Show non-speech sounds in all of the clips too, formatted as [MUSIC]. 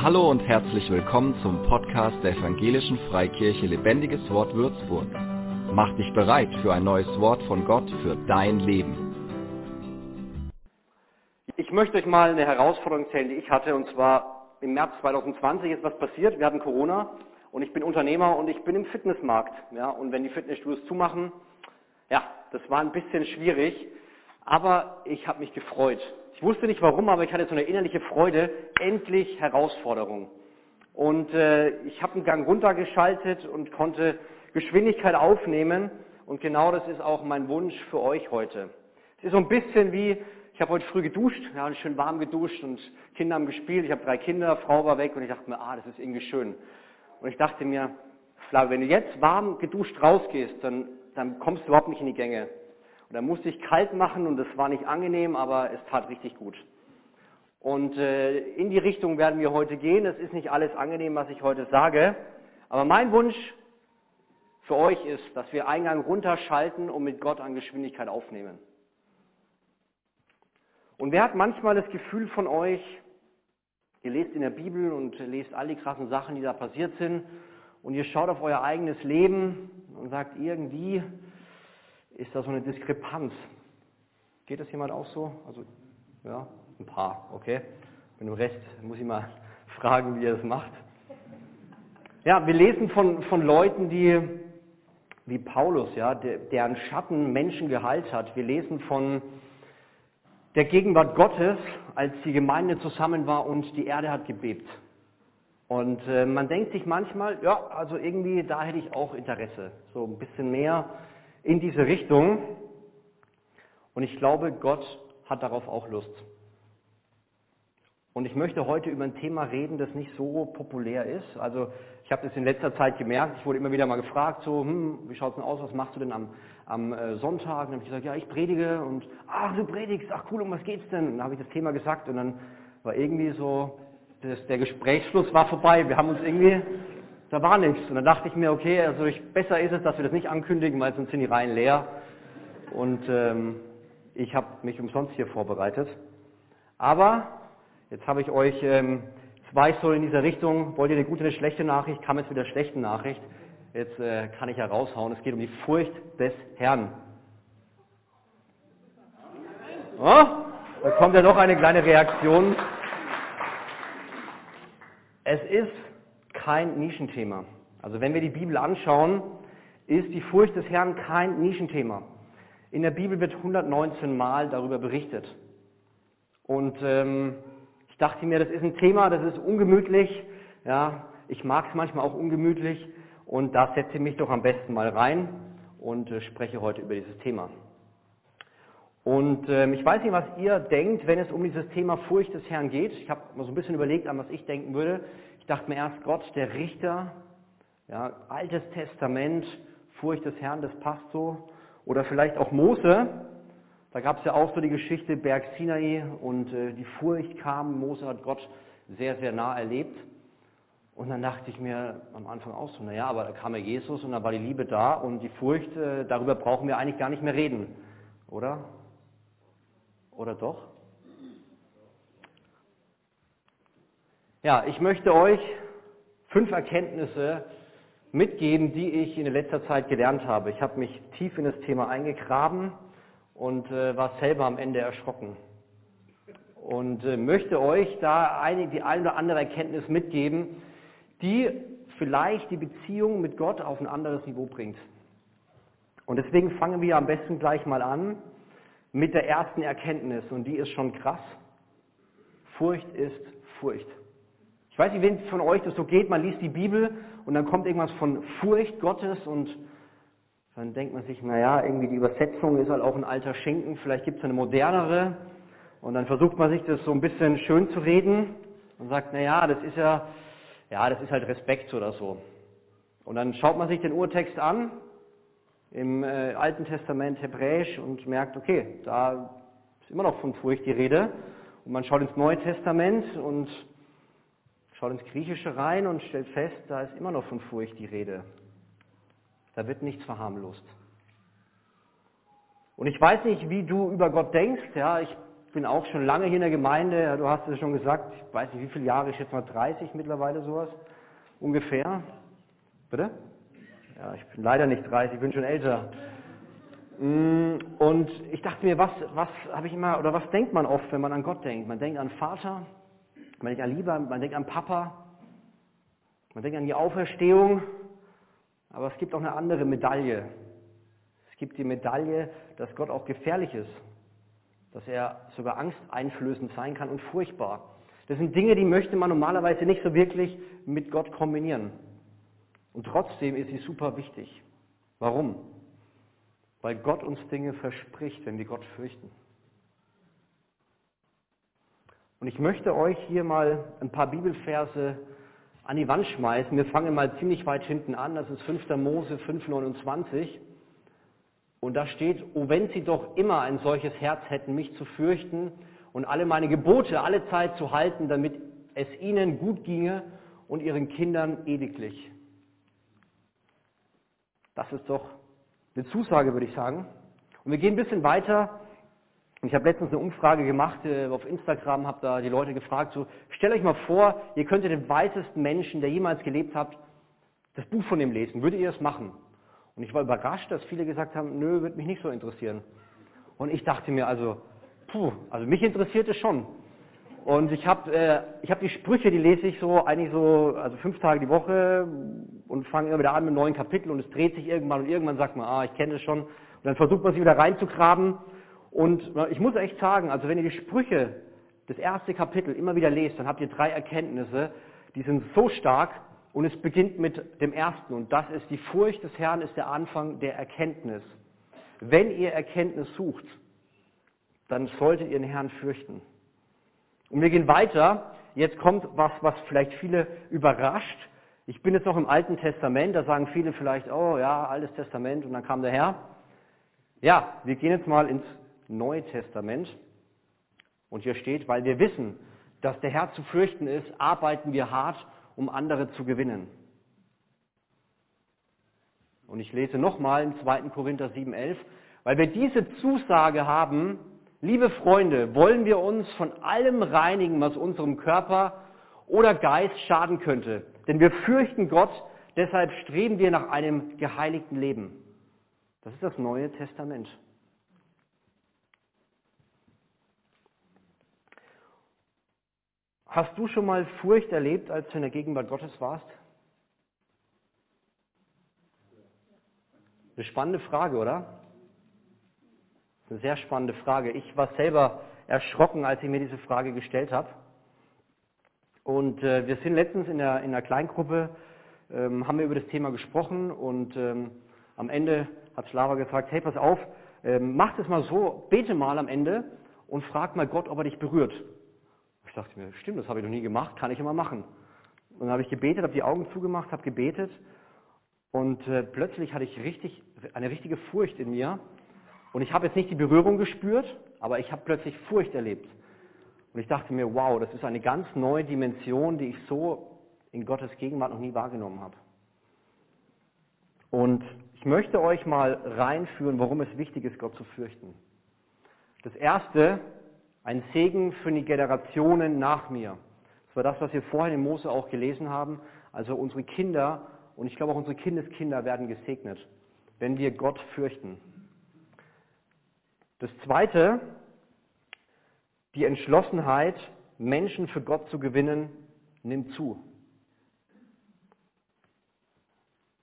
Hallo und herzlich willkommen zum Podcast der Evangelischen Freikirche Lebendiges Wort Würzburg. Mach dich bereit für ein neues Wort von Gott für dein Leben. Ich möchte euch mal eine Herausforderung erzählen, die ich hatte, und zwar im März 2020 ist was passiert. Wir hatten Corona und ich bin Unternehmer und ich bin im Fitnessmarkt. Ja, und wenn die Fitnessstudios zumachen, ja, das war ein bisschen schwierig, aber ich habe mich gefreut. Ich wusste nicht warum, aber ich hatte so eine innerliche Freude, endlich Herausforderung. Und äh, ich habe einen Gang runtergeschaltet und konnte Geschwindigkeit aufnehmen. Und genau das ist auch mein Wunsch für euch heute. Es ist so ein bisschen wie, ich habe heute früh geduscht, ja, schön warm geduscht und Kinder haben gespielt. Ich habe drei Kinder, Frau war weg und ich dachte mir, ah, das ist irgendwie schön. Und ich dachte mir, Flavio, wenn du jetzt warm geduscht rausgehst, dann, dann kommst du überhaupt nicht in die Gänge. Und dann musste ich kalt machen und das war nicht angenehm, aber es tat richtig gut. Und äh, in die Richtung werden wir heute gehen. Es ist nicht alles angenehm, was ich heute sage. Aber mein Wunsch für euch ist, dass wir Eingang runterschalten und mit Gott an Geschwindigkeit aufnehmen. Und wer hat manchmal das Gefühl von euch, ihr lest in der Bibel und lest all die krassen Sachen, die da passiert sind, und ihr schaut auf euer eigenes Leben und sagt irgendwie, ist da so eine Diskrepanz. Geht das jemand auch so? Also, ja, ein paar, okay. Mit dem Rest muss ich mal [LAUGHS] fragen, wie er das macht. Ja, wir lesen von, von Leuten, die, wie Paulus, ja, der, deren Schatten Menschen geheilt hat. Wir lesen von der Gegenwart Gottes, als die Gemeinde zusammen war und die Erde hat gebebt. Und äh, man denkt sich manchmal, ja, also irgendwie, da hätte ich auch Interesse. So ein bisschen mehr in diese Richtung. Und ich glaube, Gott hat darauf auch Lust. Und ich möchte heute über ein Thema reden, das nicht so populär ist. Also ich habe das in letzter Zeit gemerkt. Ich wurde immer wieder mal gefragt, so, hm, wie schaut's denn aus? Was machst du denn am, am äh, Sonntag? Und dann habe ich gesagt, ja, ich predige. Und ach, du predigst. Ach cool, um was geht's denn? Und dann habe ich das Thema gesagt und dann war irgendwie so, das, der Gesprächsschluss war vorbei. Wir haben uns irgendwie da war nichts. Und dann dachte ich mir, okay, also ich, besser ist es, dass wir das nicht ankündigen, weil sonst sind die Reihen leer. Und ähm, ich habe mich umsonst hier vorbereitet. Aber jetzt habe ich euch ähm, zwei so in dieser Richtung. Wollt ihr eine gute, eine schlechte Nachricht? Kam jetzt mit der schlechten Nachricht. Jetzt äh, kann ich ja raushauen. Es geht um die Furcht des Herrn. Oh, da kommt ja noch eine kleine Reaktion. Es ist kein Nischenthema. Also wenn wir die Bibel anschauen, ist die Furcht des Herrn kein Nischenthema. In der Bibel wird 119 Mal darüber berichtet. Und ähm, ich dachte mir, das ist ein Thema, das ist ungemütlich. Ja, ich mag es manchmal auch ungemütlich. Und da setze ich mich doch am besten mal rein und äh, spreche heute über dieses Thema. Und ähm, ich weiß nicht, was ihr denkt, wenn es um dieses Thema Furcht des Herrn geht. Ich habe mal so ein bisschen überlegt, an was ich denken würde dachte mir erst, Gott, der Richter, ja, Altes Testament, Furcht des Herrn, das passt so. Oder vielleicht auch Mose, da gab es ja auch so die Geschichte Berg Sinai und äh, die Furcht kam, Mose hat Gott sehr, sehr nah erlebt. Und dann dachte ich mir am Anfang auch so, naja, aber da kam ja Jesus und da war die Liebe da und die Furcht, äh, darüber brauchen wir eigentlich gar nicht mehr reden, oder? Oder doch? Ja, ich möchte euch fünf Erkenntnisse mitgeben, die ich in letzter Zeit gelernt habe. Ich habe mich tief in das Thema eingegraben und äh, war selber am Ende erschrocken. Und äh, möchte euch da eine, die eine oder andere Erkenntnis mitgeben, die vielleicht die Beziehung mit Gott auf ein anderes Niveau bringt. Und deswegen fangen wir am besten gleich mal an mit der ersten Erkenntnis. Und die ist schon krass. Furcht ist Furcht. Ich weiß nicht, wenn von euch das so geht, man liest die Bibel und dann kommt irgendwas von Furcht Gottes und dann denkt man sich, naja, irgendwie die Übersetzung ist halt auch ein alter Schinken, vielleicht gibt es eine modernere und dann versucht man sich das so ein bisschen schön zu reden und sagt, naja, das ist ja, ja, das ist halt Respekt oder so. Und dann schaut man sich den Urtext an im äh, Alten Testament Hebräisch und merkt, okay, da ist immer noch von Furcht die Rede. Und man schaut ins Neue Testament und schaut ins Griechische rein und stellt fest, da ist immer noch von Furcht die Rede. Da wird nichts verharmlost. Und ich weiß nicht, wie du über Gott denkst. Ja, ich bin auch schon lange hier in der Gemeinde. Du hast es schon gesagt, ich weiß nicht wie viele Jahre, ich schätze mal 30 mittlerweile sowas. Ungefähr. Bitte? Ja, ich bin leider nicht 30, ich bin schon älter. Mm, und ich dachte mir, was, was habe ich immer, oder was denkt man oft, wenn man an Gott denkt? Man denkt an Vater, man denkt an Liebe, man denkt an Papa, man denkt an die Auferstehung, aber es gibt auch eine andere Medaille. Es gibt die Medaille, dass Gott auch gefährlich ist, dass er sogar angsteinflößend sein kann und furchtbar. Das sind Dinge, die möchte man normalerweise nicht so wirklich mit Gott kombinieren. Und trotzdem ist sie super wichtig. Warum? Weil Gott uns Dinge verspricht, wenn wir Gott fürchten. Und ich möchte euch hier mal ein paar Bibelverse an die Wand schmeißen. Wir fangen mal ziemlich weit hinten an. Das ist 5. Mose 5,29. Und da steht, oh wenn sie doch immer ein solches Herz hätten, mich zu fürchten und alle meine Gebote alle Zeit zu halten, damit es ihnen gut ginge und ihren Kindern ewiglich. Das ist doch eine Zusage, würde ich sagen. Und wir gehen ein bisschen weiter. Ich habe letztens eine Umfrage gemacht äh, auf Instagram, habe da die Leute gefragt, so, stellt euch mal vor, ihr könntet den weißesten Menschen, der jemals gelebt hat, das Buch von ihm lesen. Würdet ihr das machen? Und ich war überrascht, dass viele gesagt haben, nö, würde mich nicht so interessieren. Und ich dachte mir also, puh, also mich interessiert es schon. Und ich habe äh, ich hab die Sprüche, die lese ich so eigentlich so, also fünf Tage die Woche und fange immer wieder an mit neuen Kapitel und es dreht sich irgendwann und irgendwann sagt man, ah, ich kenne das schon. Und dann versucht man sich wieder reinzugraben. Und ich muss echt sagen, also wenn ihr die Sprüche, das erste Kapitel immer wieder lest, dann habt ihr drei Erkenntnisse, die sind so stark und es beginnt mit dem ersten und das ist die Furcht des Herrn ist der Anfang der Erkenntnis. Wenn ihr Erkenntnis sucht, dann solltet ihr den Herrn fürchten. Und wir gehen weiter. Jetzt kommt was, was vielleicht viele überrascht. Ich bin jetzt noch im Alten Testament, da sagen viele vielleicht, oh ja, Altes Testament und dann kam der Herr. Ja, wir gehen jetzt mal ins Neue Testament. Und hier steht, weil wir wissen, dass der Herr zu fürchten ist, arbeiten wir hart, um andere zu gewinnen. Und ich lese nochmal im 2. Korinther 7,11, weil wir diese Zusage haben, liebe Freunde, wollen wir uns von allem reinigen, was unserem Körper oder Geist schaden könnte. Denn wir fürchten Gott, deshalb streben wir nach einem geheiligten Leben. Das ist das Neue Testament. Hast du schon mal Furcht erlebt, als du in der Gegenwart Gottes warst? Eine spannende Frage, oder? Eine sehr spannende Frage. Ich war selber erschrocken, als ich mir diese Frage gestellt habe. Und äh, wir sind letztens in der, in der Kleingruppe, ähm, haben wir über das Thema gesprochen und ähm, am Ende hat Slava gesagt, hey, pass auf, ähm, mach das mal so, bete mal am Ende und frag mal Gott, ob er dich berührt. Ich dachte mir, stimmt, das habe ich noch nie gemacht, kann ich immer machen. Und dann habe ich gebetet, habe die Augen zugemacht, habe gebetet und äh, plötzlich hatte ich richtig, eine richtige Furcht in mir und ich habe jetzt nicht die Berührung gespürt, aber ich habe plötzlich Furcht erlebt. Und ich dachte mir, wow, das ist eine ganz neue Dimension, die ich so in Gottes Gegenwart noch nie wahrgenommen habe. Und ich möchte euch mal reinführen, warum es wichtig ist, Gott zu fürchten. Das erste, ein Segen für die Generationen nach mir. Das war das, was wir vorhin in Mose auch gelesen haben. Also unsere Kinder und ich glaube auch unsere Kindeskinder werden gesegnet, wenn wir Gott fürchten. Das Zweite, die Entschlossenheit, Menschen für Gott zu gewinnen, nimmt zu.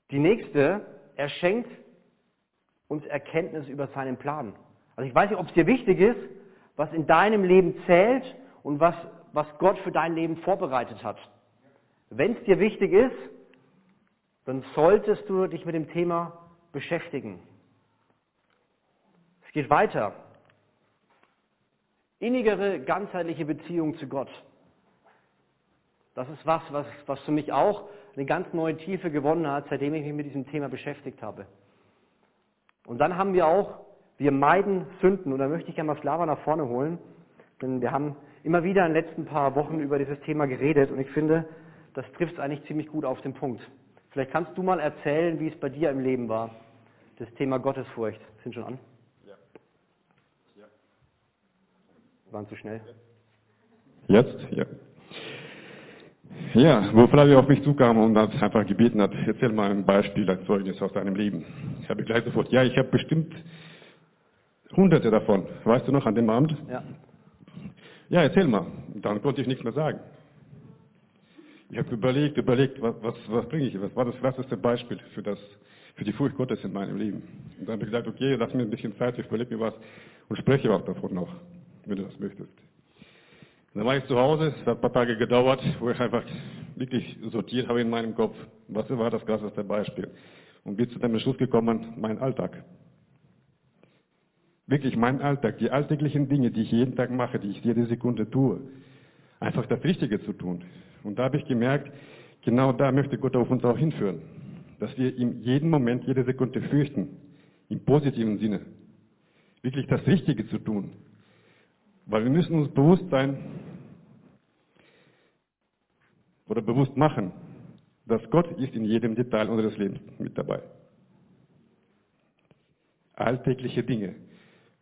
Die nächste, er schenkt uns Erkenntnis über seinen Plan. Also ich weiß nicht, ob es dir wichtig ist, was in deinem Leben zählt und was, was Gott für dein Leben vorbereitet hat. Wenn es dir wichtig ist, dann solltest du dich mit dem Thema beschäftigen geht weiter. Innigere, ganzheitliche Beziehung zu Gott. Das ist was, was, was für mich auch eine ganz neue Tiefe gewonnen hat, seitdem ich mich mit diesem Thema beschäftigt habe. Und dann haben wir auch, wir meiden Sünden. Und da möchte ich gerne mal Slava nach vorne holen, denn wir haben immer wieder in den letzten paar Wochen über dieses Thema geredet und ich finde, das trifft es eigentlich ziemlich gut auf den Punkt. Vielleicht kannst du mal erzählen, wie es bei dir im Leben war, das Thema Gottesfurcht. Sind schon an? waren zu schnell. Jetzt? Ja. Ja, wo Flavio auf mich zukam und hat einfach gebeten hat, erzähl mal ein Beispiel, ein Zeugnis aus deinem Leben. Ich habe gleich sofort, ja, ich habe bestimmt hunderte davon. Weißt du noch, an dem Abend? Ja. Ja, erzähl mal. Dann konnte ich nichts mehr sagen. Ich habe überlegt, überlegt, was, was, was bringe ich, was war das krasseste Beispiel für das, für die Furcht Gottes in meinem Leben. Und dann habe ich gesagt, okay, lass mir ein bisschen Zeit, ich überlege mir was und spreche auch davon noch, wenn du das möchtest. Und dann war ich zu Hause, es hat ein paar Tage gedauert, wo ich einfach wirklich sortiert habe in meinem Kopf, was war das krasseste Beispiel. Und bin zu dem Schluss gekommen, mein Alltag. Wirklich mein Alltag, die alltäglichen Dinge, die ich jeden Tag mache, die ich jede Sekunde tue. Einfach das Richtige zu tun. Und da habe ich gemerkt, genau da möchte Gott auf uns auch hinführen. Dass wir ihm jeden Moment, jede Sekunde fürchten. Im positiven Sinne. Wirklich das Richtige zu tun. Weil wir müssen uns bewusst sein oder bewusst machen, dass Gott ist in jedem Detail unseres Lebens mit dabei. Alltägliche Dinge,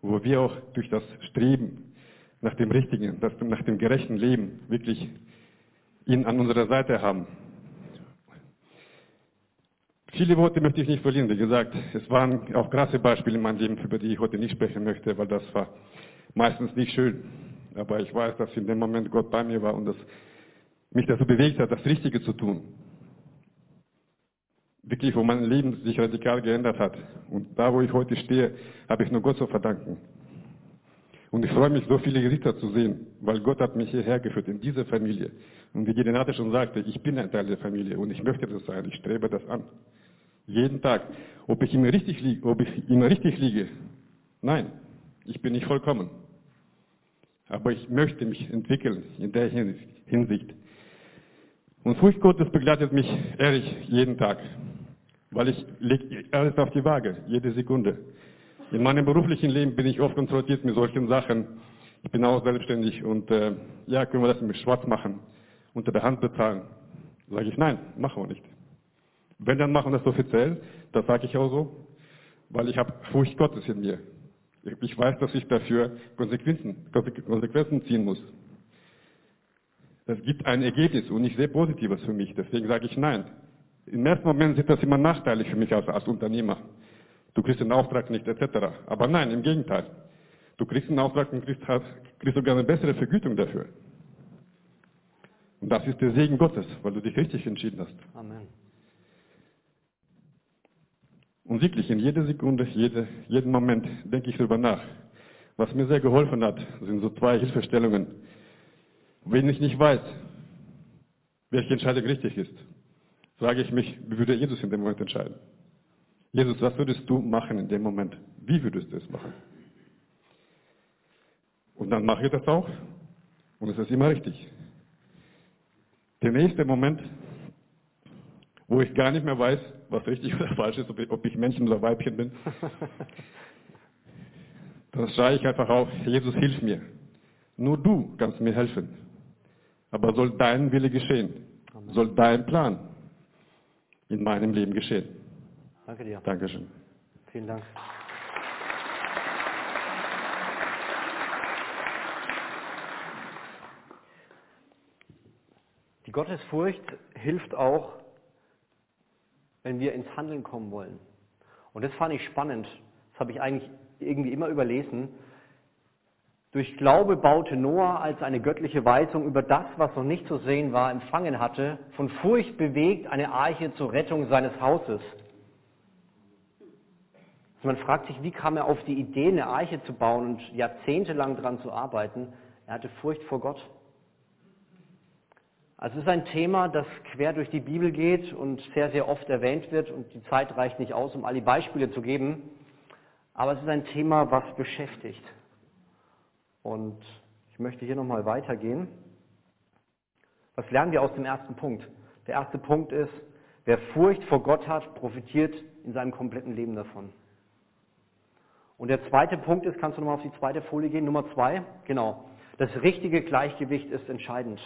wo wir auch durch das Streben nach dem Richtigen, nach dem gerechten Leben wirklich ihn an unserer Seite haben. Viele Worte möchte ich nicht verlieren. Wie gesagt, es waren auch krasse Beispiele in meinem Leben, über die ich heute nicht sprechen möchte, weil das war meistens nicht schön. Aber ich weiß, dass in dem Moment Gott bei mir war und dass mich dazu bewegt hat, das Richtige zu tun. Wirklich, wo mein Leben sich radikal geändert hat. Und da, wo ich heute stehe, habe ich nur Gott zu verdanken. Und ich freue mich, so viele Gesichter zu sehen, weil Gott hat mich hierher geführt, in diese Familie. Und wie die Renate schon sagte, ich bin ein Teil der Familie und ich möchte das sein, ich strebe das an. Jeden Tag. Ob ich immer richtig liege, ob ich immer richtig liege. Nein, ich bin nicht vollkommen. Aber ich möchte mich entwickeln in der Hinsicht. Und Furcht Gottes begleitet mich ehrlich jeden Tag. Weil ich lege alles auf die Waage, jede Sekunde. In meinem beruflichen Leben bin ich oft konfrontiert mit solchen Sachen. Ich bin auch selbstständig und äh, ja, können wir das mit schwarz machen, unter der Hand bezahlen? Sage ich, nein, machen wir nicht. Wenn, dann machen wir das offiziell, das sage ich auch so, weil ich habe Furcht Gottes in mir. Ich weiß, dass ich dafür Konsequenzen, Konsequenzen ziehen muss. Es gibt ein Ergebnis und nicht sehr positives für mich, deswegen sage ich nein. Im ersten Moment sieht das immer nachteilig für mich als, als Unternehmer du kriegst den Auftrag nicht, etc. Aber nein, im Gegenteil. Du kriegst den Auftrag und kriegst, kriegst sogar eine bessere Vergütung dafür. Und das ist der Segen Gottes, weil du dich richtig entschieden hast. Amen. Und wirklich, in jeder Sekunde, jede, jeden Moment denke ich darüber nach. Was mir sehr geholfen hat, sind so zwei Hilfestellungen. Wenn ich nicht weiß, welche Entscheidung richtig ist, frage ich mich, wie würde Jesus in dem Moment entscheiden? Jesus, was würdest du machen in dem Moment? Wie würdest du es machen? Und dann mache ich das auch. Und es ist immer richtig. Der nächste Moment, wo ich gar nicht mehr weiß, was richtig oder [LAUGHS] falsch ist, ob ich Männchen oder Weibchen bin, [LAUGHS] dann schreie ich einfach auf, Jesus, hilf mir. Nur du kannst mir helfen. Aber soll dein Wille geschehen? Soll dein Plan in meinem Leben geschehen? Danke dir. Dankeschön. Vielen Dank. Die Gottesfurcht hilft auch, wenn wir ins Handeln kommen wollen. Und das fand ich spannend. Das habe ich eigentlich irgendwie immer überlesen. Durch Glaube baute Noah, als eine göttliche Weisung über das, was noch nicht zu sehen war, empfangen hatte, von Furcht bewegt eine Arche zur Rettung seines Hauses. Also man fragt sich, wie kam er auf die Idee, eine Arche zu bauen und jahrzehntelang daran zu arbeiten? Er hatte Furcht vor Gott. Also es ist ein Thema, das quer durch die Bibel geht und sehr, sehr oft erwähnt wird und die Zeit reicht nicht aus, um alle Beispiele zu geben. Aber es ist ein Thema, was beschäftigt. Und ich möchte hier nochmal weitergehen. Was lernen wir aus dem ersten Punkt? Der erste Punkt ist, wer Furcht vor Gott hat, profitiert in seinem kompletten Leben davon. Und der zweite Punkt ist, kannst du nochmal auf die zweite Folie gehen, Nummer zwei, genau. Das richtige Gleichgewicht ist entscheidend.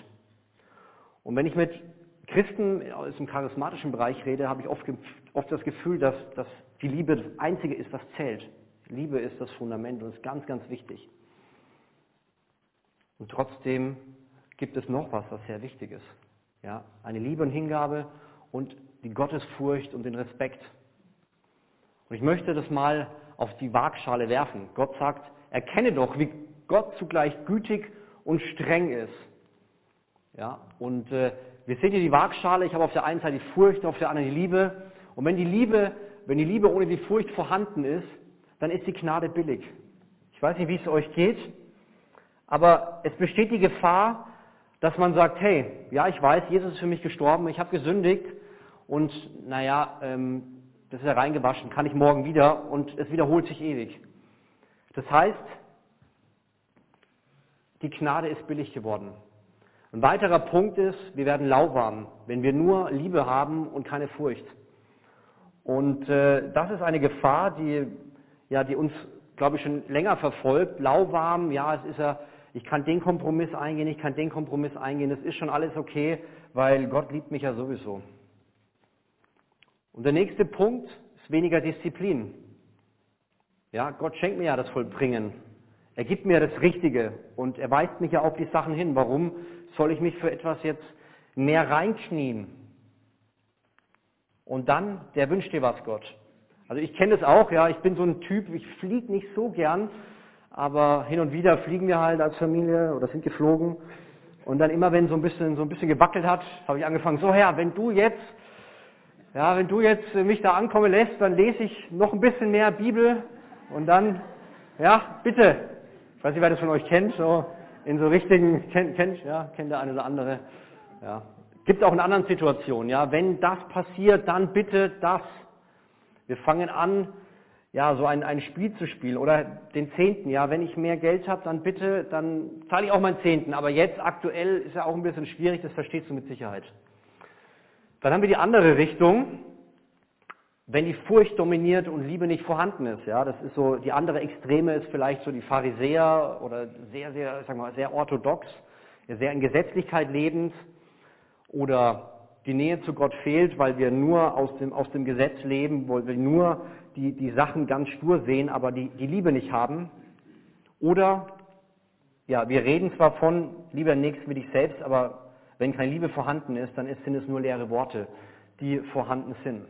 Und wenn ich mit Christen aus dem charismatischen Bereich rede, habe ich oft, oft das Gefühl, dass, dass die Liebe das Einzige ist, was zählt. Liebe ist das Fundament und ist ganz, ganz wichtig. Und trotzdem gibt es noch was, was sehr wichtig ist. Ja, eine Liebe und Hingabe und die Gottesfurcht und den Respekt. Und ich möchte das mal auf die Waagschale werfen. Gott sagt, erkenne doch, wie Gott zugleich gütig und streng ist. Ja, und äh, wir sehen hier die Waagschale. Ich habe auf der einen Seite die Furcht, auf der anderen die Liebe. Und wenn die Liebe, wenn die Liebe ohne die Furcht vorhanden ist, dann ist die Gnade billig. Ich weiß nicht, wie es euch geht, aber es besteht die Gefahr, dass man sagt, hey, ja, ich weiß, Jesus ist für mich gestorben, ich habe gesündigt und naja, ähm, das ist ja reingewaschen, kann ich morgen wieder und es wiederholt sich ewig. Das heißt, die Gnade ist billig geworden. Ein weiterer Punkt ist, wir werden lauwarm, wenn wir nur Liebe haben und keine Furcht. Und äh, das ist eine Gefahr, die, ja, die uns, glaube ich, schon länger verfolgt. Lauwarm, ja, es ist ja, ich kann den Kompromiss eingehen, ich kann den Kompromiss eingehen, das ist schon alles okay, weil Gott liebt mich ja sowieso. Und der nächste Punkt ist weniger Disziplin. Ja, Gott schenkt mir ja das Vollbringen. Er gibt mir das Richtige und er weist mich ja auf die Sachen hin. Warum soll ich mich für etwas jetzt mehr reinknien? Und dann, der wünscht dir was, Gott. Also ich kenne das auch, ja, ich bin so ein Typ, ich fliege nicht so gern, aber hin und wieder fliegen wir halt als Familie oder sind geflogen. Und dann immer, wenn so ein bisschen, so ein bisschen gewackelt hat, habe ich angefangen, so Herr, wenn du jetzt, ja, wenn du jetzt mich da ankommen lässt, dann lese ich noch ein bisschen mehr Bibel und dann, ja, bitte. Ich weiß nicht, wer das von euch kennt, so in so richtigen, kennt, kennt, ja, kennt der eine oder andere, ja. Gibt auch in anderen Situationen, ja, wenn das passiert, dann bitte das. Wir fangen an, ja, so ein, ein Spiel zu spielen oder den Zehnten, ja, wenn ich mehr Geld habe, dann bitte, dann zahle ich auch meinen Zehnten. Aber jetzt aktuell ist ja auch ein bisschen schwierig, das verstehst du mit Sicherheit. Dann haben wir die andere Richtung, wenn die Furcht dominiert und Liebe nicht vorhanden ist. Ja, das ist so, die andere Extreme ist vielleicht so die Pharisäer oder sehr, sehr, sagen wir mal, sehr orthodox, sehr in Gesetzlichkeit lebend oder die Nähe zu Gott fehlt, weil wir nur aus dem, aus dem Gesetz leben, weil wir nur die, die Sachen ganz stur sehen, aber die, die Liebe nicht haben. Oder, ja, wir reden zwar von lieber Nächsten wie dich selbst, aber wenn keine Liebe vorhanden ist, dann sind es nur leere Worte, die vorhanden sind.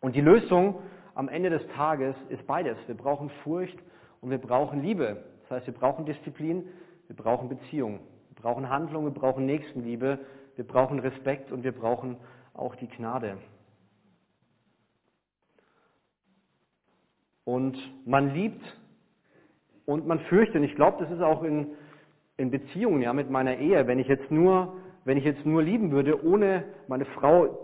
Und die Lösung am Ende des Tages ist beides. Wir brauchen Furcht und wir brauchen Liebe. Das heißt, wir brauchen Disziplin, wir brauchen Beziehung, wir brauchen Handlung, wir brauchen Nächstenliebe, wir brauchen Respekt und wir brauchen auch die Gnade. Und man liebt und man fürchtet. Und ich glaube, das ist auch in, in Beziehungen, ja, mit meiner Ehe. Wenn ich jetzt nur, wenn ich jetzt nur lieben würde, ohne meine Frau,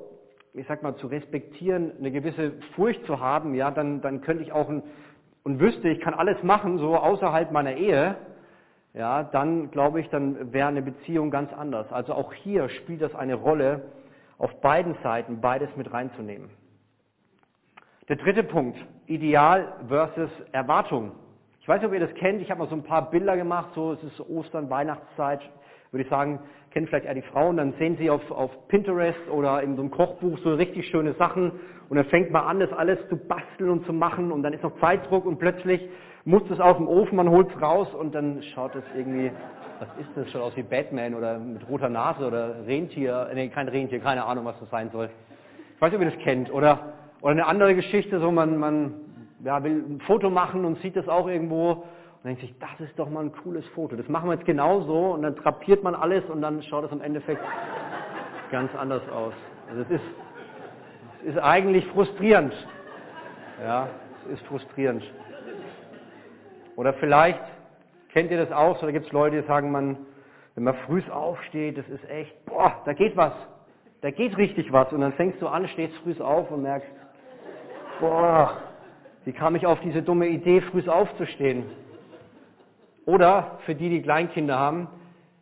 ich sag mal, zu respektieren, eine gewisse Furcht zu haben, ja, dann, dann könnte ich auch ein, und wüsste, ich kann alles machen, so außerhalb meiner Ehe, ja, dann glaube ich, dann wäre eine Beziehung ganz anders. Also auch hier spielt das eine Rolle, auf beiden Seiten beides mit reinzunehmen. Der dritte Punkt, Ideal versus Erwartung. Ich weiß nicht, ob ihr das kennt, ich habe mal so ein paar Bilder gemacht, so es ist Ostern, Weihnachtszeit, würde ich sagen, kennen vielleicht eher die Frauen, dann sehen sie auf, auf Pinterest oder in so einem Kochbuch so richtig schöne Sachen. Und dann fängt man an, das alles zu basteln und zu machen. Und dann ist noch Zeitdruck und plötzlich muss es aus dem Ofen, man holt es raus. Und dann schaut es irgendwie, was ist das, schaut aus wie Batman oder mit roter Nase oder Rentier, nee, kein Rentier, keine Ahnung, was das sein soll. Ich weiß nicht, ob ihr das kennt oder oder eine andere Geschichte, so man, man ja, will ein Foto machen und sieht das auch irgendwo und denkt sich, das ist doch mal ein cooles Foto. Das machen wir jetzt genauso und dann drapiert man alles und dann schaut es im Endeffekt [LAUGHS] ganz anders aus. Also es ist, es ist eigentlich frustrierend. Ja, es ist frustrierend. Oder vielleicht kennt ihr das auch, so da gibt es Leute, die sagen, man, wenn man früh aufsteht, das ist echt, boah, da geht was. Da geht richtig was. Und dann fängst du an, stehst früh auf und merkst, boah, wie kam ich auf diese dumme Idee, früh aufzustehen? Oder für die, die Kleinkinder haben,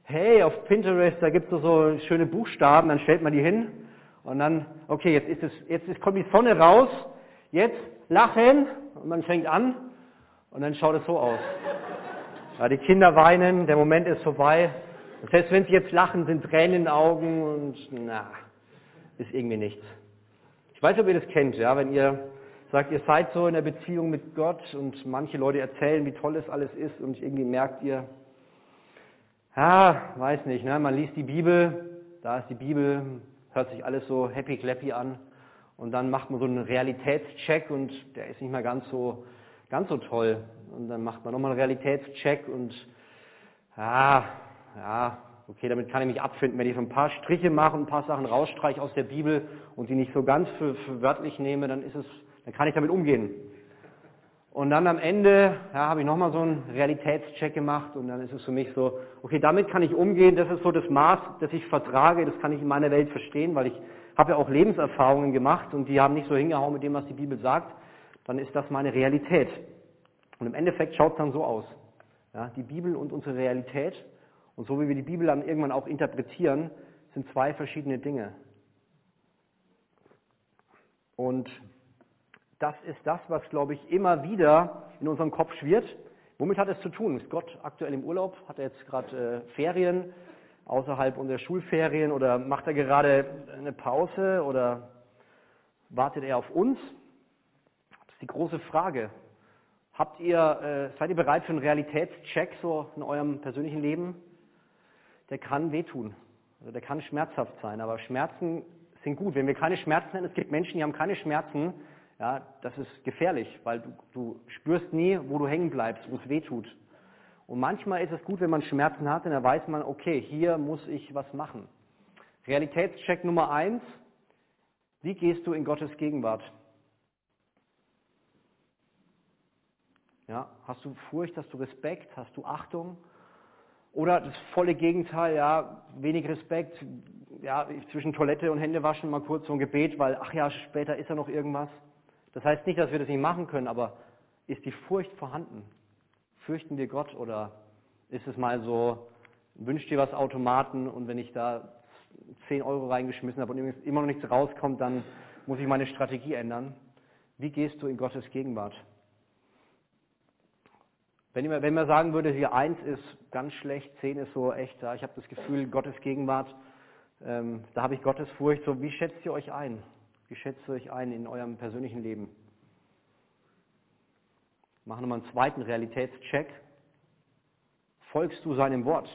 hey, auf Pinterest, da gibt es so schöne Buchstaben, dann stellt man die hin und dann, okay, jetzt ist es, jetzt ist, kommt die Sonne raus, jetzt lachen und man fängt an und dann schaut es so aus. Ja, die Kinder weinen, der Moment ist vorbei. Und selbst wenn sie jetzt lachen, sind Tränen in den Augen und na, ist irgendwie nichts. Ich weiß ob ihr das kennt, ja, wenn ihr sagt, ihr seid so in der Beziehung mit Gott und manche Leute erzählen, wie toll es alles ist und irgendwie merkt ihr, ja, weiß nicht, ne? man liest die Bibel, da ist die Bibel, hört sich alles so happy clappy an und dann macht man so einen Realitätscheck und der ist nicht mehr ganz so, ganz so toll. Und dann macht man nochmal einen Realitätscheck und ja, ja, okay, damit kann ich mich abfinden. Wenn ich so ein paar Striche mache ein paar Sachen rausstreiche aus der Bibel und die nicht so ganz für, für wörtlich nehme, dann ist es, dann kann ich damit umgehen. Und dann am Ende ja, habe ich nochmal so einen Realitätscheck gemacht und dann ist es für mich so, okay, damit kann ich umgehen, das ist so das Maß, das ich vertrage, das kann ich in meiner Welt verstehen, weil ich habe ja auch Lebenserfahrungen gemacht und die haben nicht so hingehauen mit dem, was die Bibel sagt, dann ist das meine Realität. Und im Endeffekt schaut es dann so aus. Ja, die Bibel und unsere Realität und so wie wir die Bibel dann irgendwann auch interpretieren, sind zwei verschiedene Dinge. Und das ist das, was, glaube ich, immer wieder in unserem Kopf schwirrt. Womit hat es zu tun? Ist Gott aktuell im Urlaub? Hat er jetzt gerade äh, Ferien außerhalb unserer Schulferien oder macht er gerade eine Pause oder wartet er auf uns? Das ist die große Frage. Habt ihr, äh, seid ihr bereit für einen Realitätscheck so in eurem persönlichen Leben? Der kann wehtun. Also der kann schmerzhaft sein, aber Schmerzen sind gut. Wenn wir keine Schmerzen hätten, es gibt Menschen, die haben keine Schmerzen, ja, das ist gefährlich, weil du, du spürst nie, wo du hängen bleibst, wo es weh tut. Und manchmal ist es gut, wenn man Schmerzen hat, denn da weiß man, okay, hier muss ich was machen. Realitätscheck Nummer eins, wie gehst du in Gottes Gegenwart? Ja, hast du Furcht, hast du Respekt, hast du Achtung? Oder das volle Gegenteil, ja, wenig Respekt, ja, zwischen Toilette und Händewaschen mal kurz so ein Gebet, weil, ach ja, später ist ja noch irgendwas. Das heißt nicht, dass wir das nicht machen können, aber ist die Furcht vorhanden? Fürchten wir Gott oder ist es mal so, wünscht dir was Automaten und wenn ich da 10 Euro reingeschmissen habe und immer noch nichts rauskommt, dann muss ich meine Strategie ändern. Wie gehst du in Gottes Gegenwart? Wenn, man sagen würde, hier eins ist ganz schlecht, zehn ist so echt, ich habe das Gefühl, Gottes Gegenwart, ähm, da habe ich Gottes Furcht, so wie schätzt ihr euch ein? Wie schätzt ihr euch ein in eurem persönlichen Leben? Machen wir mal einen zweiten Realitätscheck. Folgst du seinem Wort?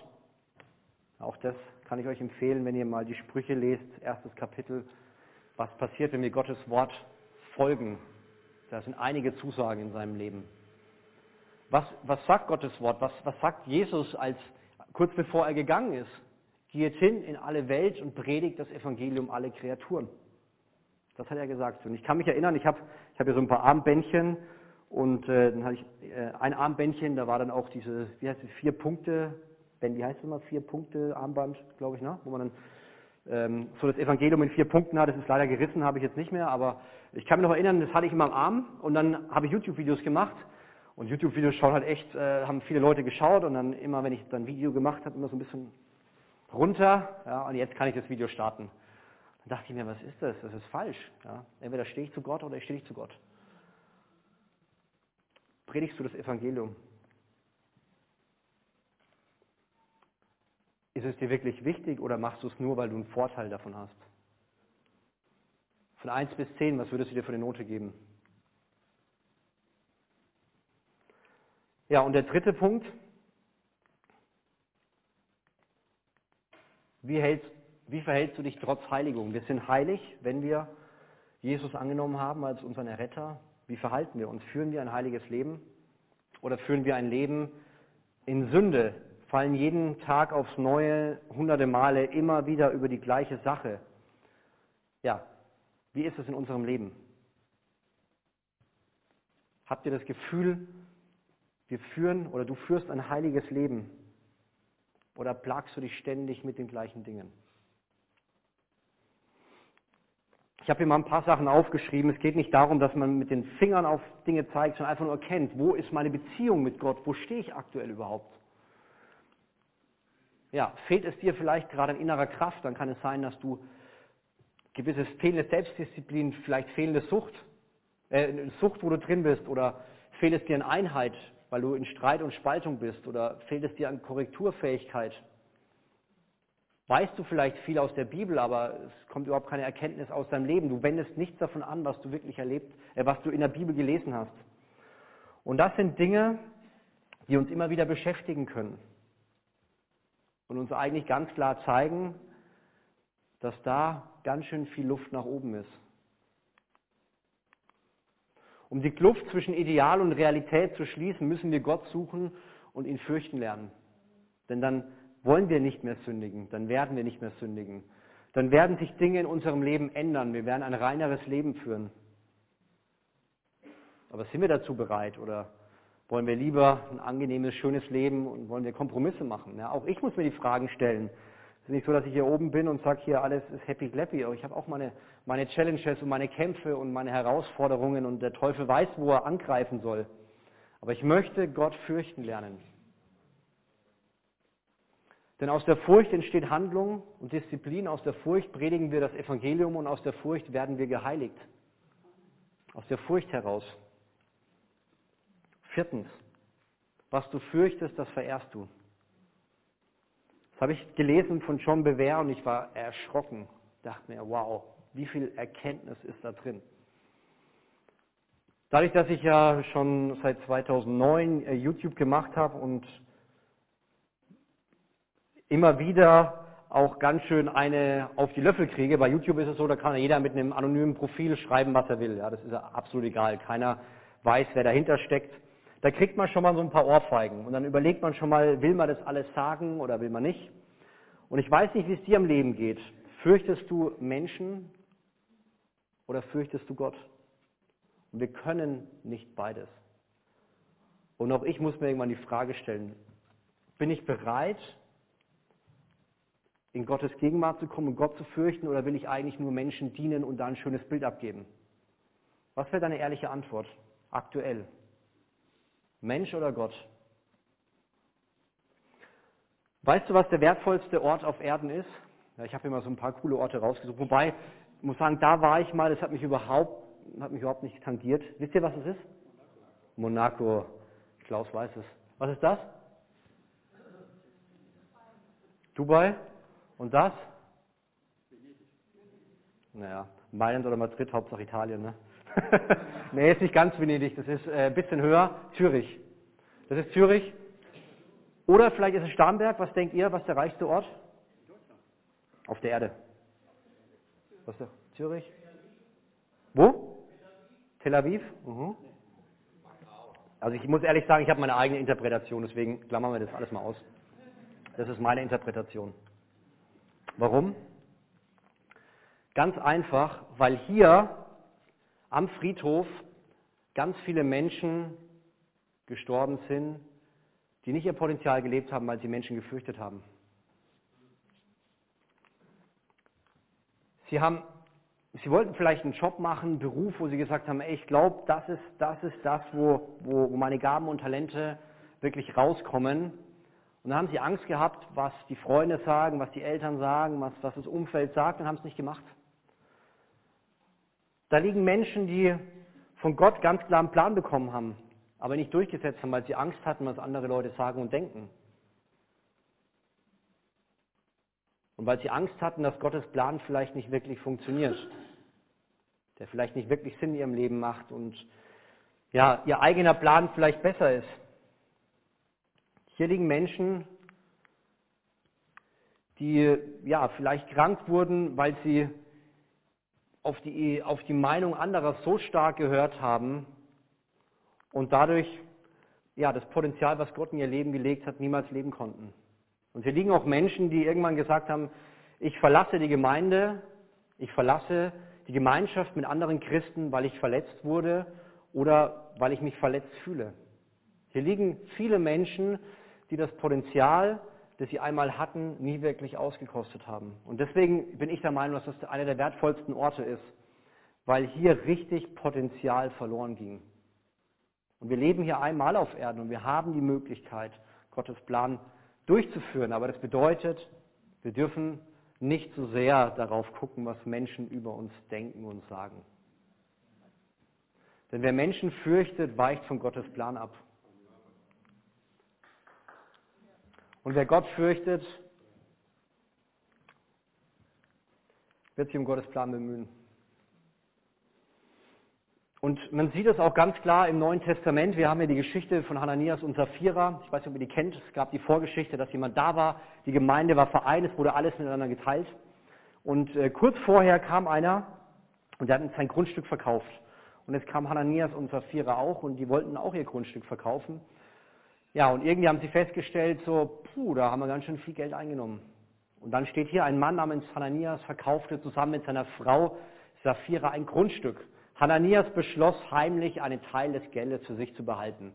Auch das kann ich euch empfehlen, wenn ihr mal die Sprüche lest, erstes Kapitel. Was passiert, wenn wir Gottes Wort folgen? Da sind einige Zusagen in seinem Leben. Was, was sagt Gottes Wort? Was, was sagt Jesus, als kurz bevor er gegangen ist? Geht hin in alle Welt und predigt das Evangelium alle Kreaturen. Das hat er gesagt. Und ich kann mich erinnern, ich habe ich hab hier so ein paar Armbändchen und äh, dann hatte ich äh, ein Armbändchen, da war dann auch diese, wie heißt es, vier Punkte, Ben, wie heißt es immer, vier Punkte Armband, glaube ich, ne? wo man dann ähm, so das Evangelium in vier Punkten hat. Das ist leider gerissen, habe ich jetzt nicht mehr, aber ich kann mich noch erinnern, das hatte ich immer am Arm und dann habe ich YouTube-Videos gemacht und YouTube-Videos schauen halt echt, äh, haben viele Leute geschaut und dann immer, wenn ich dann ein Video gemacht habe, immer so ein bisschen runter, ja, und jetzt kann ich das Video starten. Dann dachte ich mir, was ist das? Das ist falsch. Ja? Entweder stehe ich zu Gott oder ich stehe nicht zu Gott. Predigst du das Evangelium? Ist es dir wirklich wichtig oder machst du es nur, weil du einen Vorteil davon hast? Von 1 bis 10, was würdest du dir für eine Note geben? Ja, und der dritte Punkt. Wie hältst, wie verhältst du dich trotz Heiligung? Wir sind heilig, wenn wir Jesus angenommen haben als unseren Erretter. Wie verhalten wir uns? Führen wir ein heiliges Leben oder führen wir ein Leben in Sünde? Fallen jeden Tag aufs Neue hunderte Male immer wieder über die gleiche Sache? Ja, wie ist es in unserem Leben? Habt ihr das Gefühl, wir führen oder du führst ein heiliges Leben? Oder plagst du dich ständig mit den gleichen Dingen? Ich habe hier mal ein paar Sachen aufgeschrieben. Es geht nicht darum, dass man mit den Fingern auf Dinge zeigt, sondern einfach nur erkennt, wo ist meine Beziehung mit Gott? Wo stehe ich aktuell überhaupt? Ja, fehlt es dir vielleicht gerade an innerer Kraft, dann kann es sein, dass du gewisses fehlende Selbstdisziplin, vielleicht fehlende Sucht, äh, Sucht, wo du drin bist, oder fehlt es dir an Einheit, weil du in Streit und Spaltung bist, oder fehlt es dir an Korrekturfähigkeit, weißt du vielleicht viel aus der Bibel, aber es kommt überhaupt keine Erkenntnis aus deinem Leben. Du wendest nichts davon an, was du wirklich erlebt, äh, was du in der Bibel gelesen hast. Und das sind Dinge, die uns immer wieder beschäftigen können. und uns eigentlich ganz klar zeigen, dass da ganz schön viel Luft nach oben ist. Um die Kluft zwischen Ideal und Realität zu schließen, müssen wir Gott suchen und ihn fürchten lernen. Denn dann wollen wir nicht mehr sündigen, dann werden wir nicht mehr sündigen. Dann werden sich Dinge in unserem Leben ändern, wir werden ein reineres Leben führen. Aber sind wir dazu bereit oder wollen wir lieber ein angenehmes, schönes Leben und wollen wir Kompromisse machen? Ja, auch ich muss mir die Fragen stellen. Es ist nicht so, dass ich hier oben bin und sage, hier alles ist happy clappy, aber ich habe auch meine, meine Challenges und meine Kämpfe und meine Herausforderungen und der Teufel weiß, wo er angreifen soll. Aber ich möchte Gott fürchten lernen. Denn aus der Furcht entsteht Handlung und Disziplin, aus der Furcht predigen wir das Evangelium und aus der Furcht werden wir geheiligt. Aus der Furcht heraus. Viertens, was du fürchtest, das verehrst du. Das habe ich gelesen von John Bever und ich war erschrocken. Dachte mir, wow, wie viel Erkenntnis ist da drin. Dadurch, dass ich ja schon seit 2009 äh, YouTube gemacht habe und immer wieder auch ganz schön eine auf die Löffel kriege. Bei YouTube ist es so, da kann jeder mit einem anonymen Profil schreiben, was er will. Ja, das ist absolut egal. Keiner weiß, wer dahinter steckt. Da kriegt man schon mal so ein paar Ohrfeigen und dann überlegt man schon mal, will man das alles sagen oder will man nicht? Und ich weiß nicht, wie es dir im Leben geht. Fürchtest du Menschen oder fürchtest du Gott? Und wir können nicht beides. Und auch ich muss mir irgendwann die Frage stellen, bin ich bereit, in Gottes Gegenwart zu kommen und Gott zu fürchten oder will ich eigentlich nur Menschen dienen und da ein schönes Bild abgeben? Was wäre deine ehrliche Antwort aktuell? Mensch oder Gott? Weißt du, was der wertvollste Ort auf Erden ist? Ja, ich habe immer so ein paar coole Orte rausgesucht. Wobei, ich muss sagen, da war ich mal, das hat mich überhaupt, hat mich überhaupt nicht tangiert. Wisst ihr, was es ist? Monaco. Klaus weiß es. Was ist das? Dubai. Und das? Naja, Mailand oder Madrid, Hauptsache Italien, ne? [LAUGHS] nee, ist nicht ganz Venedig, das ist äh, ein bisschen höher. Zürich. Das ist Zürich. Oder vielleicht ist es Starnberg. Was denkt ihr, was der reichste Ort? Auf der Erde. Was ist der? Zürich? Wo? Tel Aviv? Mhm. Also ich muss ehrlich sagen, ich habe meine eigene Interpretation, deswegen klammern wir das alles mal aus. Das ist meine Interpretation. Warum? Ganz einfach, weil hier am Friedhof ganz viele Menschen gestorben sind, die nicht ihr Potenzial gelebt haben, weil sie Menschen gefürchtet haben. Sie haben, sie wollten vielleicht einen Job machen, einen Beruf, wo sie gesagt haben, ey, ich glaube, das ist, das ist das, wo, wo, wo meine Gaben und Talente wirklich rauskommen. Und dann haben sie Angst gehabt, was die Freunde sagen, was die Eltern sagen, was, was das Umfeld sagt und haben es nicht gemacht. Da liegen Menschen, die von Gott ganz klar einen Plan bekommen haben, aber nicht durchgesetzt haben, weil sie Angst hatten, was andere Leute sagen und denken. Und weil sie Angst hatten, dass Gottes Plan vielleicht nicht wirklich funktioniert, der vielleicht nicht wirklich Sinn in ihrem Leben macht und ja, ihr eigener Plan vielleicht besser ist. Hier liegen Menschen, die ja vielleicht krank wurden, weil sie auf die, auf die Meinung anderer so stark gehört haben und dadurch ja, das Potenzial, was Gott in ihr Leben gelegt hat, niemals leben konnten. Und hier liegen auch Menschen, die irgendwann gesagt haben, ich verlasse die Gemeinde, ich verlasse die Gemeinschaft mit anderen Christen, weil ich verletzt wurde oder weil ich mich verletzt fühle. Hier liegen viele Menschen, die das Potenzial das sie einmal hatten, nie wirklich ausgekostet haben. Und deswegen bin ich der Meinung, dass das einer der wertvollsten Orte ist, weil hier richtig Potenzial verloren ging. Und wir leben hier einmal auf Erden und wir haben die Möglichkeit, Gottes Plan durchzuführen. Aber das bedeutet, wir dürfen nicht so sehr darauf gucken, was Menschen über uns denken und sagen. Denn wer Menschen fürchtet, weicht von Gottes Plan ab. Und wer Gott fürchtet, wird sich um Gottes Plan bemühen. Und man sieht es auch ganz klar im Neuen Testament. Wir haben ja die Geschichte von Hananias und Sapphira. Ich weiß nicht, ob ihr die kennt. Es gab die Vorgeschichte, dass jemand da war. Die Gemeinde war vereint. Es wurde alles miteinander geteilt. Und äh, kurz vorher kam einer und der hat sein Grundstück verkauft. Und jetzt kam Hananias und Sapphira auch und die wollten auch ihr Grundstück verkaufen. Ja, und irgendwie haben sie festgestellt, so, puh, da haben wir ganz schön viel Geld eingenommen. Und dann steht hier, ein Mann namens Hananias verkaufte zusammen mit seiner Frau Sapphira ein Grundstück. Hananias beschloss heimlich, einen Teil des Geldes für sich zu behalten,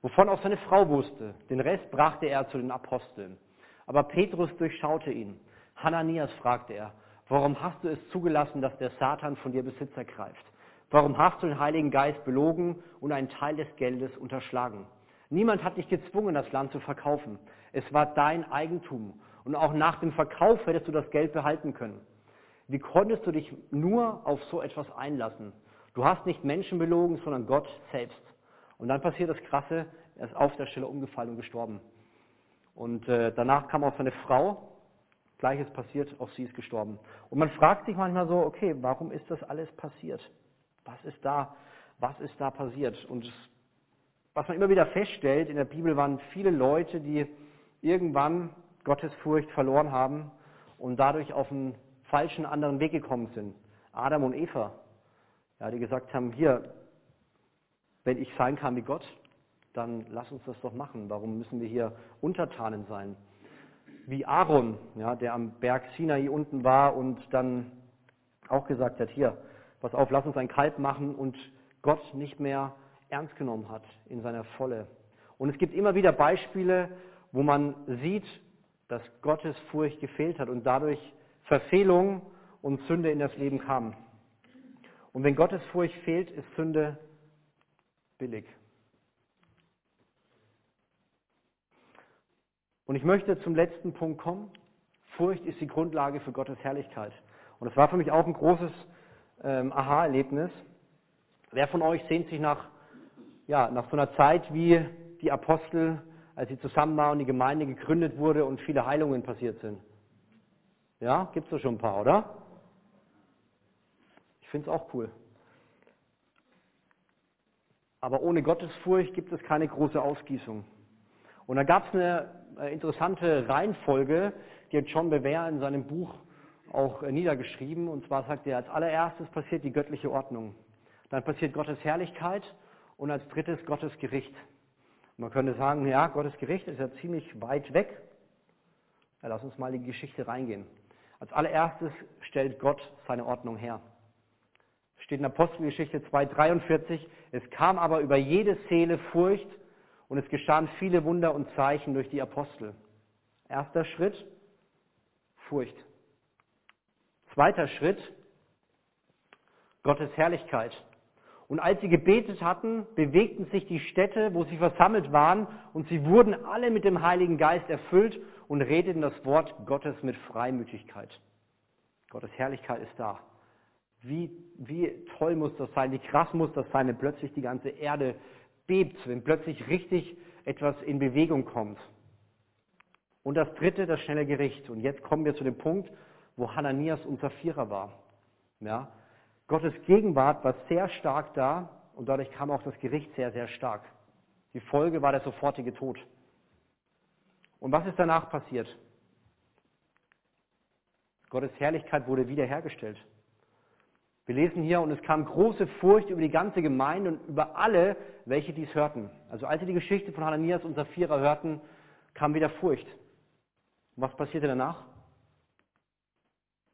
wovon auch seine Frau wusste. Den Rest brachte er zu den Aposteln. Aber Petrus durchschaute ihn. Hananias fragte er, warum hast du es zugelassen, dass der Satan von dir Besitz ergreift? Warum hast du den Heiligen Geist belogen und einen Teil des Geldes unterschlagen? Niemand hat dich gezwungen, das Land zu verkaufen. Es war dein Eigentum. Und auch nach dem Verkauf hättest du das Geld behalten können. Wie konntest du dich nur auf so etwas einlassen? Du hast nicht Menschen belogen, sondern Gott selbst. Und dann passiert das Krasse, er ist auf der Stelle umgefallen und gestorben. Und äh, danach kam auch seine Frau, gleiches passiert, auch sie ist gestorben. Und man fragt sich manchmal so, okay, warum ist das alles passiert? Was ist da, was ist da passiert? Und was man immer wieder feststellt, in der Bibel waren viele Leute, die irgendwann Gottesfurcht verloren haben und dadurch auf einen falschen anderen Weg gekommen sind. Adam und Eva, ja, die gesagt haben, hier, wenn ich sein kann wie Gott, dann lass uns das doch machen. Warum müssen wir hier Untertanen sein? Wie Aaron, ja, der am Berg Sinai unten war und dann auch gesagt hat, hier, pass auf, lass uns ein Kalb machen und Gott nicht mehr ernst genommen hat in seiner Volle. Und es gibt immer wieder Beispiele, wo man sieht, dass Gottes Furcht gefehlt hat und dadurch Verfehlung und Sünde in das Leben kam. Und wenn Gottes Furcht fehlt, ist Sünde billig. Und ich möchte zum letzten Punkt kommen. Furcht ist die Grundlage für Gottes Herrlichkeit. Und das war für mich auch ein großes ähm, Aha-Erlebnis. Wer von euch sehnt sich nach, ja, nach so einer Zeit, wie die Apostel, als sie zusammen waren und die Gemeinde gegründet wurde und viele Heilungen passiert sind? Ja, gibt es schon ein paar, oder? Ich finde es auch cool. Aber ohne Gottesfurcht gibt es keine große Ausgießung. Und da gab es eine äh, interessante Reihenfolge, die hat John Bever in seinem Buch auch äh, niedergeschrieben. Und zwar sagt er, als allererstes passiert die göttliche Ordnung. Dann passiert Gottes Herrlichkeit und als drittes Gottes Gericht. Man könnte sagen, ja, Gottes Gericht ist ja ziemlich weit weg. Ja, lass uns mal in die Geschichte reingehen. Als allererstes stellt Gott seine Ordnung her steht in Apostelgeschichte 2,43, es kam aber über jede Seele Furcht und es geschahen viele Wunder und Zeichen durch die Apostel. Erster Schritt, Furcht. Zweiter Schritt, Gottes Herrlichkeit. Und als sie gebetet hatten, bewegten sich die Städte, wo sie versammelt waren, und sie wurden alle mit dem Heiligen Geist erfüllt und redeten das Wort Gottes mit Freimütigkeit. Gottes Herrlichkeit ist da. Wie, wie toll muss das sein, wie krass muss das sein, wenn plötzlich die ganze Erde bebt, wenn plötzlich richtig etwas in Bewegung kommt. Und das dritte, das schnelle Gericht. Und jetzt kommen wir zu dem Punkt, wo Hananias und Sapphira war. Ja? Gottes Gegenwart war sehr stark da und dadurch kam auch das Gericht sehr, sehr stark. Die Folge war der sofortige Tod. Und was ist danach passiert? Gottes Herrlichkeit wurde wiederhergestellt. Wir lesen hier, und es kam große Furcht über die ganze Gemeinde und über alle, welche dies hörten. Also als sie die Geschichte von Hananias und Sapphira hörten, kam wieder Furcht. Und was passierte danach?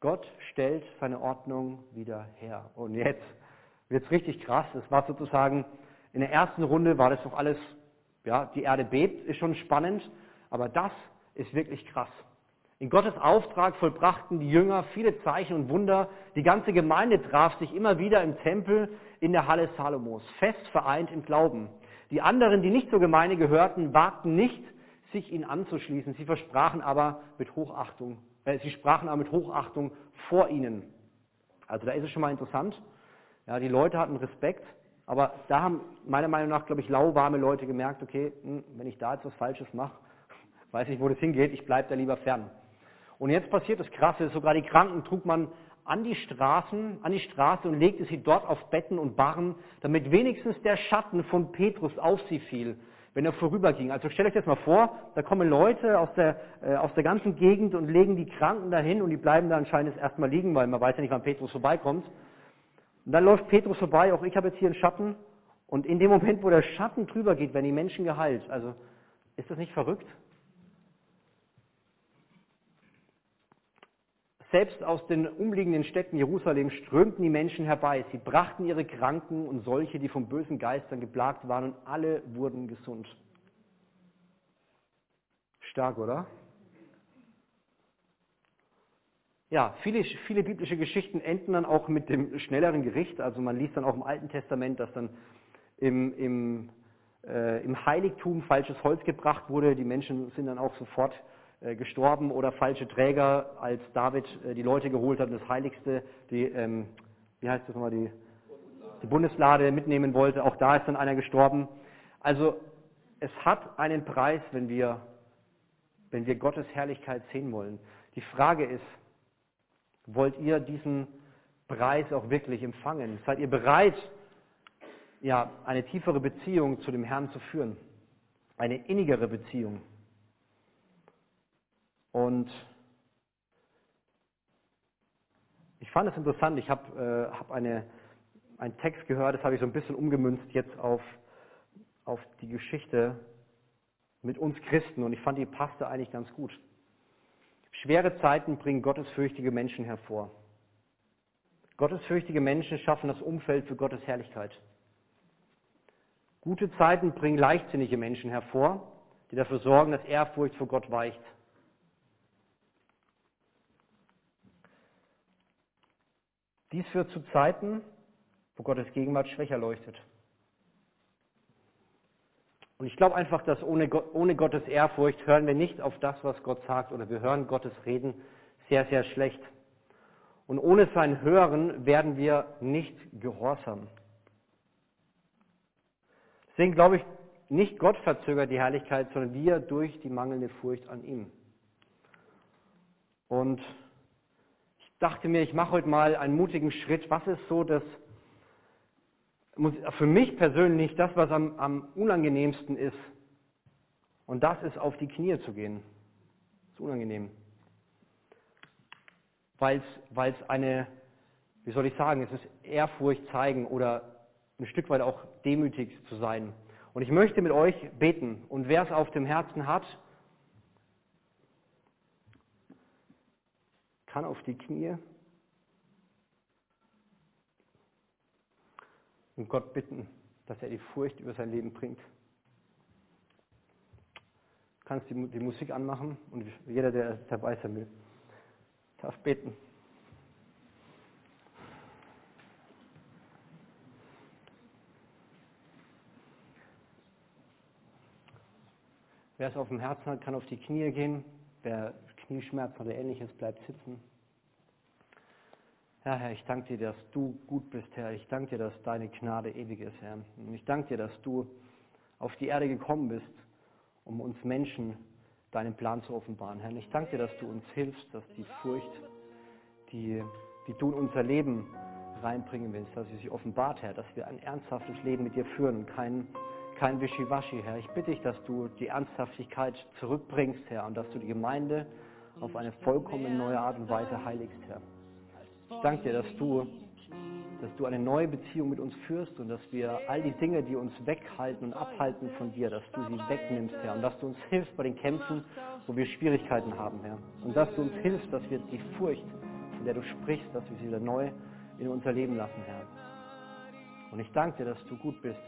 Gott stellt seine Ordnung wieder her. Und jetzt wird es richtig krass. Es war sozusagen, in der ersten Runde war das doch alles, ja, die Erde bebt, ist schon spannend, aber das ist wirklich krass. In Gottes Auftrag vollbrachten die Jünger viele Zeichen und Wunder. Die ganze Gemeinde traf sich immer wieder im Tempel in der Halle Salomos, fest vereint im Glauben. Die anderen, die nicht zur Gemeinde gehörten, wagten nicht, sich ihnen anzuschließen. Sie versprachen aber mit Hochachtung, sie sprachen aber mit Hochachtung vor ihnen. Also da ist es schon mal interessant. Ja, die Leute hatten Respekt, aber da haben meiner Meinung nach, glaube ich, lauwarme Leute gemerkt, okay, hm, wenn ich da jetzt was Falsches mache, [LAUGHS] weiß ich, wo das hingeht, ich bleibe da lieber fern. Und jetzt passiert das Krasse, sogar die Kranken trug man an die Straßen, an die Straße und legte sie dort auf Betten und Barren, damit wenigstens der Schatten von Petrus auf sie fiel, wenn er vorüberging. Also stellt euch das mal vor, da kommen Leute aus der, äh, aus der ganzen Gegend und legen die Kranken dahin und die bleiben da anscheinend erstmal liegen, weil man weiß ja nicht, wann Petrus vorbeikommt. Und dann läuft Petrus vorbei, auch ich habe jetzt hier einen Schatten. Und in dem Moment, wo der Schatten drüber geht, werden die Menschen geheilt. Also ist das nicht verrückt? Selbst aus den umliegenden Städten Jerusalem strömten die Menschen herbei. Sie brachten ihre Kranken und solche, die von bösen Geistern geplagt waren, und alle wurden gesund. Stark, oder? Ja, viele, viele biblische Geschichten enden dann auch mit dem schnelleren Gericht. Also man liest dann auch im Alten Testament, dass dann im, im, äh, im Heiligtum falsches Holz gebracht wurde. Die Menschen sind dann auch sofort gestorben oder falsche Träger, als David äh, die Leute geholt hat und das Heiligste, die, ähm, wie heißt das nochmal, die, die Bundeslade mitnehmen wollte. Auch da ist dann einer gestorben. Also es hat einen Preis, wenn wir, wenn wir Gottes Herrlichkeit sehen wollen. Die Frage ist, wollt ihr diesen Preis auch wirklich empfangen? Seid ihr bereit, ja, eine tiefere Beziehung zu dem Herrn zu führen? Eine innigere Beziehung? Und ich fand es interessant, ich habe äh, hab eine, einen Text gehört, das habe ich so ein bisschen umgemünzt jetzt auf, auf die Geschichte mit uns Christen und ich fand, die passte eigentlich ganz gut. Schwere Zeiten bringen gottesfürchtige Menschen hervor. Gottesfürchtige Menschen schaffen das Umfeld für Gottes Herrlichkeit. Gute Zeiten bringen leichtsinnige Menschen hervor, die dafür sorgen, dass Ehrfurcht vor Gott weicht. Dies führt zu Zeiten, wo Gottes Gegenwart schwächer leuchtet. Und ich glaube einfach, dass ohne, ohne Gottes Ehrfurcht hören wir nicht auf das, was Gott sagt, oder wir hören Gottes Reden sehr, sehr schlecht. Und ohne sein Hören werden wir nicht gehorsam. Deswegen glaube ich, nicht Gott verzögert die Herrlichkeit, sondern wir durch die mangelnde Furcht an ihm. Und dachte mir, ich mache heute mal einen mutigen Schritt. Was ist so das, für mich persönlich das, was am, am unangenehmsten ist? Und das ist, auf die Knie zu gehen. Das ist unangenehm. Weil es eine, wie soll ich sagen, es ist Ehrfurcht zeigen oder ein Stück weit auch demütig zu sein. Und ich möchte mit euch beten. Und wer es auf dem Herzen hat, kann auf die Knie und Gott bitten, dass er die Furcht über sein Leben bringt. Du kannst die, die Musik anmachen und jeder, der dabei sein will, darf beten. Wer es auf dem Herzen hat, kann auf die Knie gehen. Wer Knieschmerzen oder ähnliches, bleibt sitzen. Herr, Herr, ich danke dir, dass du gut bist, Herr. Ich danke dir, dass deine Gnade ewig ist, Herr. Und ich danke dir, dass du auf die Erde gekommen bist, um uns Menschen deinen Plan zu offenbaren, Herr. Und ich danke dir, dass du uns hilfst, dass die Furcht, die, die du in unser Leben reinbringen willst, dass sie sich offenbart, Herr, dass wir ein ernsthaftes Leben mit dir führen und kein, kein Wischiwaschi, Herr. Ich bitte dich, dass du die Ernsthaftigkeit zurückbringst, Herr, und dass du die Gemeinde auf eine vollkommen neue Art und Weise heiligst, Herr. Ich danke dir, dass du, dass du eine neue Beziehung mit uns führst und dass wir all die Dinge, die uns weghalten und abhalten von dir, dass du sie wegnimmst, Herr. Und dass du uns [LAUGHS] hilfst bei den Kämpfen, wo wir Schwierigkeiten haben, Herr. Und dass du uns hilfst, dass wir die Furcht, von der du sprichst, dass wir sie wieder neu in unser Leben lassen, Herr. Und ich danke dir, dass du gut bist,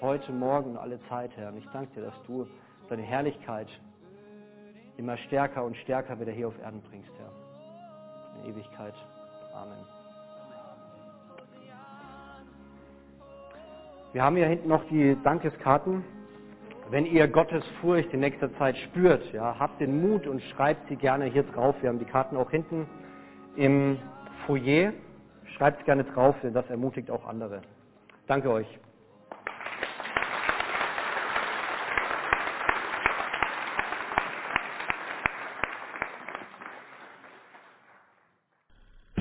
heute, morgen und alle Zeit, Herr. Und ich danke dir, dass du deine Herrlichkeit immer stärker und stärker wieder hier auf Erden bringst, Herr. In Ewigkeit. Amen. Wir haben hier hinten noch die Dankeskarten. Wenn ihr Gottes Furcht in nächster Zeit spürt, ja, habt den Mut und schreibt sie gerne hier drauf. Wir haben die Karten auch hinten im Foyer. Schreibt gerne drauf, denn das ermutigt auch andere. Danke euch.